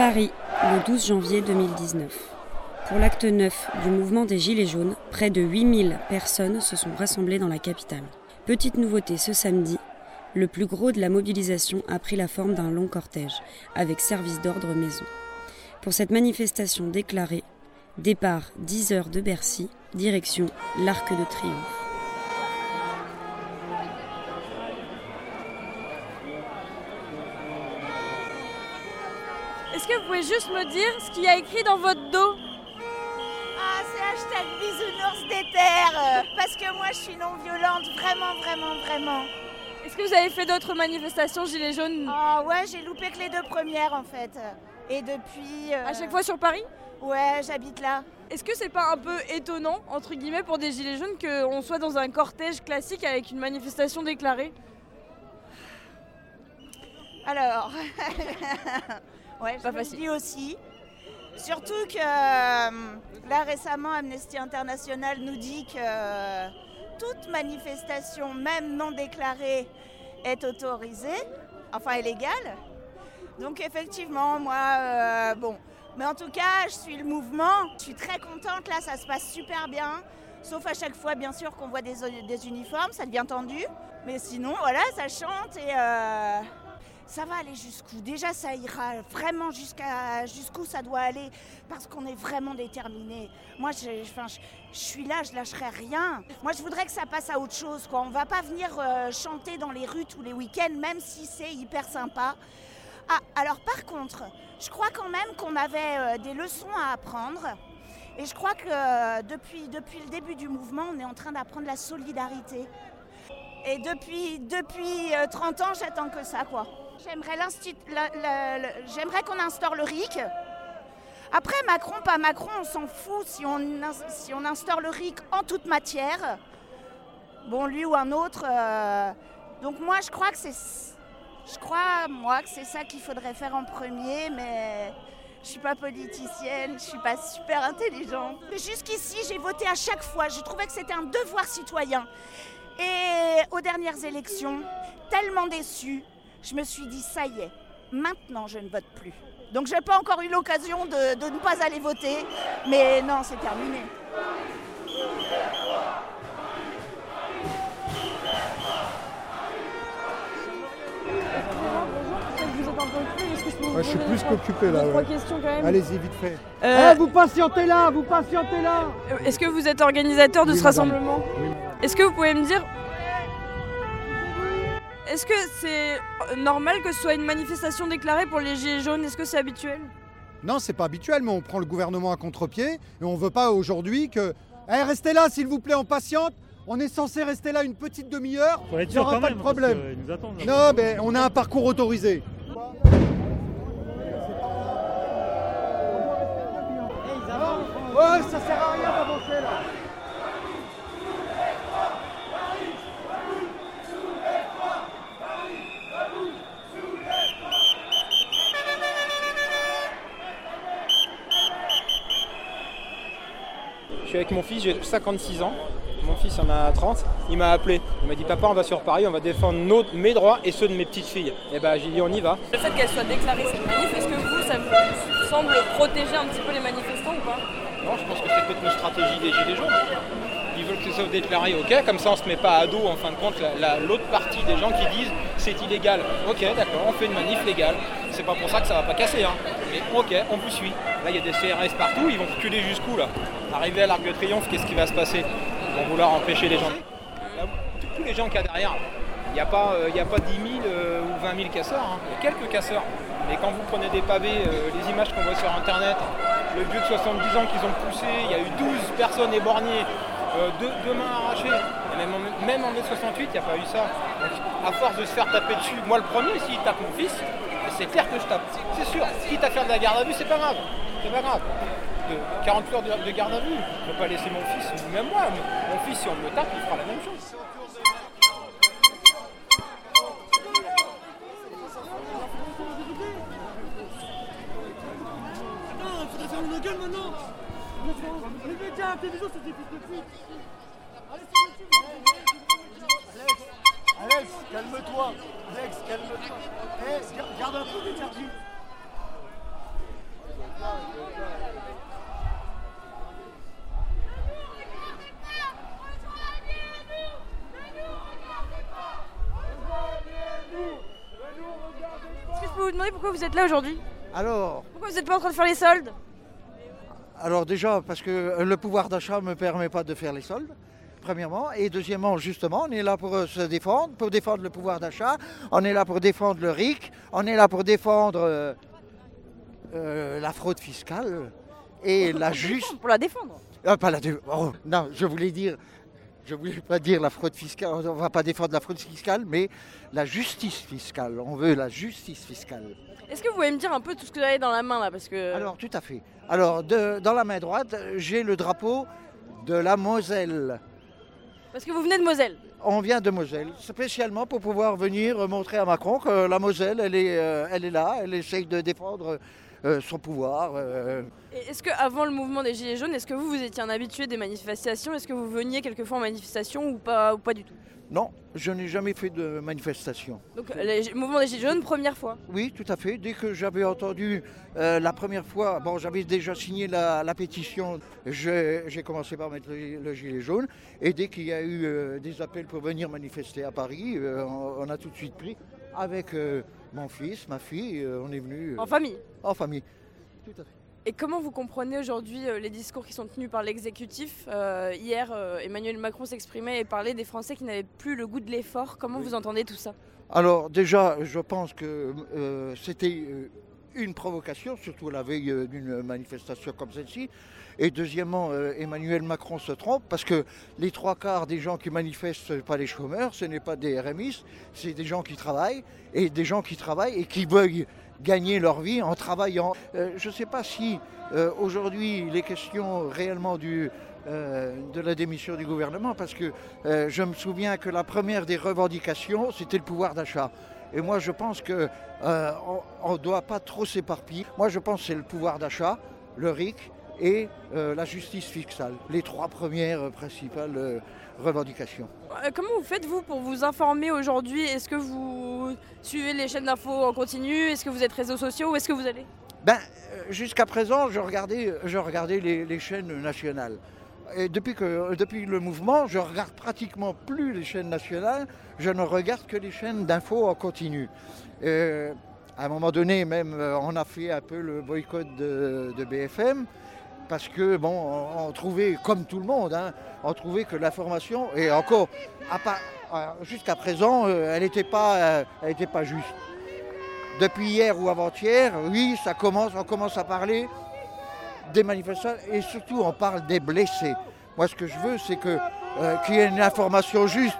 Paris, le 12 janvier 2019. Pour l'acte 9 du mouvement des Gilets jaunes, près de 8000 personnes se sont rassemblées dans la capitale. Petite nouveauté ce samedi, le plus gros de la mobilisation a pris la forme d'un long cortège, avec service d'ordre maison. Pour cette manifestation déclarée, départ 10 heures de Bercy, direction l'Arc de Triomphe. Est-ce que vous pouvez juste me dire ce qu'il y a écrit dans votre dos Ah, c'est hashtag bisounours des terres. Parce que moi, je suis non violente, vraiment, vraiment, vraiment. Est-ce que vous avez fait d'autres manifestations Gilets jaunes Ah ouais, j'ai loupé que les deux premières en fait. Et depuis. euh, à chaque fois sur Paris Ouais, j'habite là. Est-ce que c'est pas un peu étonnant, entre guillemets, pour des Gilets jaunes qu'on soit dans un cortège classique avec une manifestation déclarée? Alors. ouais, je Pas me le facile. dis aussi. Surtout que euh, là récemment, Amnesty International nous dit que euh, toute manifestation, même non déclarée, est autorisée, enfin est légale. Donc effectivement, moi, euh, bon. Mais en tout cas, je suis le mouvement. Je suis très contente. Là, ça se passe super bien. Sauf à chaque fois, bien sûr, qu'on voit des, des uniformes, ça devient tendu. Mais sinon, voilà, ça chante et euh, ça va aller jusqu'où? Déjà, ça ira vraiment jusqu'à jusqu'où ça doit aller parce qu'on est vraiment déterminés. Moi, je, suis là, je lâcherai rien. Moi, je voudrais que ça passe à autre chose. Quoi. On va pas venir euh, chanter dans les rues tous les week-ends, même si c'est hyper sympa. Ah, alors par contre, je crois quand même qu'on avait euh, des leçons à apprendre. Et je crois que euh, depuis, depuis le début du mouvement, on est en train d'apprendre la solidarité. Et depuis, depuis euh, 30 ans, j'attends que ça, quoi. J'aimerais, qu'on instaure le RIC. Après, Macron, pas Macron, on s'en fout si on, instaure le RIC en toute matière. Bon, lui ou un autre. euh, Donc moi, je crois que c'est... Je crois, moi, que c'est ça qu'il faudrait faire en premier, mais je suis pas politicienne, je suis pas super intelligente. Jusqu'ici, j'ai voté à chaque fois. Je trouvais que c'était un devoir citoyen. Et aux dernières élections, tellement déçue, je me suis dit, ça y est, maintenant je ne vote plus. Donc je n'ai pas encore eu l'occasion de, de ne pas aller voter, mais non, c'est terminé. Je Ouais, suis plus qu'occupé là. deux, trois ouais. questions quand même Allez-y, vite fait. Euh, Eh, vous patientez là, vous patientez là Est-ce que vous êtes organisateur de Oui, ce madame. rassemblement Oui. Est-ce que vous pouvez me dire Est-ce que c'est normal que ce soit une manifestation déclarée pour les Gilets jaunes? Est-ce que c'est habituel? Non, c'est pas habituel, mais on prend le gouvernement à contre-pied et on veut pas aujourd'hui que. Eh, restez là, s'il vous plaît, on patiente. On est censé rester là une petite demi-heure. Il n'y aura pas même, de problème. qu'ils nous attendent, là. Non, mais on a un parcours autorisé. Ouais, ça sert à rien d'avancer là. Suis avec mon fils, j'ai 56 ans. Mon fils en a 30. Il m'a appelé. Il m'a dit Papa, on va sur Paris, on va défendre nos- mes droits et ceux de mes petites filles. Et ben, j'ai dit On y va. Le fait qu'elle soit déclarée cette manif, est-ce que vous, ça vous semble protéger un petit peu les manifestants ou pas? Non, je pense que c'est peut-être une stratégie des Gilets jaunes. Ils veulent que ça soit déclaré, ok, comme ça on se met pas à dos en fin de compte la- la- l'autre partie des gens qui disent c'est illégal. Ok, d'accord, on fait une manif légale. C'est pas pour ça que ça va pas casser, hein. Mais ok, on vous suit. Là, il y a des CRS partout, ils vont reculer jusqu'où là? Arrivé à l'Arc de Triomphe, qu'est-ce qui va se passer? Ils vont vouloir empêcher les gens. Tous- les gens qu'il y a derrière, il n'y a, pas, euh, a pas 10 000 euh, ou 20 000 casseurs, hein. il y a quelques casseurs. Mais quand vous prenez des pavés, euh, les images qu'on voit sur internet, le vieux de 70 ans qu'ils ont poussé, il y a eu 12 personnes éborgnées, deux, deux mains arrachées. Et même en, même en mai 68, il n'y a pas eu ça. Donc à force de se faire taper dessus, moi le premier, s'il tape mon fils, c'est clair que je tape. C'est sûr. Quitte à faire de la garde à vue, c'est pas grave. C'est pas grave. De 40 heures de, de garde à vue. Je ne peux pas laisser mon fils, même moi, mon fils, si on me tape, il fera la même chose. Alex, calme-toi. Alex, calme-toi. Eh, gar- garde un peu d'énergie. Est-ce que je peux vous demander pourquoi vous êtes là aujourd'hui? Alors, Pourquoi vous n'êtes pas en train de faire les soldes? Alors déjà, parce que le pouvoir d'achat ne me permet pas de faire les soldes, premièrement. Et deuxièmement, justement, on est là pour euh, se défendre, pour défendre le pouvoir d'achat. On est là pour défendre le RIC. On est là pour défendre euh, euh, la fraude fiscale et la juste... Pour la défendre. Ah, pas la dé- oh, non, je voulais dire, je voulais pas dire la fraude fiscale. On va pas défendre la fraude fiscale, mais la justice fiscale. On veut la justice fiscale. Est-ce que vous pouvez me dire un peu tout ce que vous avez dans la main là Parce que. Alors, tout à fait. Alors, de- dans la main droite, j'ai le drapeau de la Moselle. Parce que vous venez de Moselle. On vient de Moselle, spécialement pour pouvoir venir montrer à Macron que la Moselle, elle est, euh, elle est là, elle essaye de défendre son pouvoir. euh, Est-ce qu'avant le mouvement des Gilets jaunes, est-ce que vous, vous étiez un habitué des manifestations? Est-ce que vous veniez quelquefois en manifestation ou pas, ou pas du tout? Non, je n'ai jamais fait de manifestation. Donc le mouvement des Gilets jaunes, première fois? Oui, tout à fait. Dès que j'avais entendu euh, la première fois, bon, j'avais déjà signé la, la pétition, j'ai j'ai commencé par mettre le, le gilet jaune. Et dès qu'il y a eu euh, des appels pour venir manifester à Paris, euh, on, on a tout de suite pris avec euh, mon fils, ma fille, euh, on est venu En famille. en famille. Tout à fait. Et comment vous comprenez aujourd'hui euh, les discours qui sont tenus par l'exécutif? Euh, Hier, euh, Emmanuel Macron s'exprimait et parlait des Français qui n'avaient plus le goût de l'effort. Comment Oui. vous entendez tout ça? Alors déjà, je pense que euh, c'était euh, une provocation, surtout la veille euh, d'une manifestation comme celle-ci. Et deuxièmement, euh, Emmanuel Macron se trompe parce que les trois quarts des gens qui manifestent, ce n'est pas les chômeurs, ce n'est pas des RMistes, c'est des gens qui travaillent et des gens qui travaillent et qui veulent gagner leur vie en travaillant. Euh, je ne sais pas si aujourd'hui les questions réellement du, de la démission du gouvernement, parce que je me souviens que la première des revendications, c'était le pouvoir d'achat. Et moi, je pense que euh, on ne doit pas trop s'éparpiller. Moi, je pense que c'est le pouvoir d'achat, le RIC et euh, la justice fiscale, les trois premières euh, principales revendications. Comment vous faites, vous, pour vous informer aujourd'hui? Est-ce que vous suivez les chaînes d'infos en continu? Est-ce que vous êtes réseaux sociaux? Où est-ce que vous allez? Ben, jusqu'à présent, je regardais, je regardais les, les chaînes nationales. Depuis, que, depuis le mouvement, je regarde pratiquement plus les chaînes nationales, je ne regarde que les chaînes d'infos en continu. À un moment donné, même, euh, on a fait un peu le boycott de, BFM, parce que, bon, on, trouvait, comme tout le monde, hein, on trouvait que l'information, et encore, euh, jusqu'à présent, euh, elle n'était pas, pas juste. Depuis hier ou avant-hier, oui, ça commence, on commence à parler des manifestants et surtout on parle des blessés. Moi, ce que je veux, c'est que euh, qu'il y ait une information juste,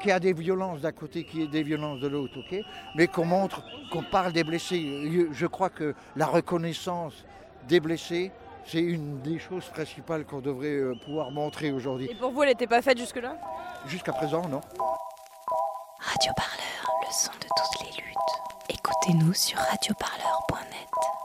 qu'il y a des violences d'un côté, qu'il y ait des violences de l'autre, ok? Mais qu'on montre, qu'on parle des blessés. Je crois que la reconnaissance des blessés, c'est une des choses principales qu'on devrait euh, pouvoir montrer aujourd'hui. Et pour vous, elle n'était pas faite jusque-là? Jusqu'à présent, non. Radio Parleur, le son de toutes les luttes. Écoutez-nous sur radioparleur.net.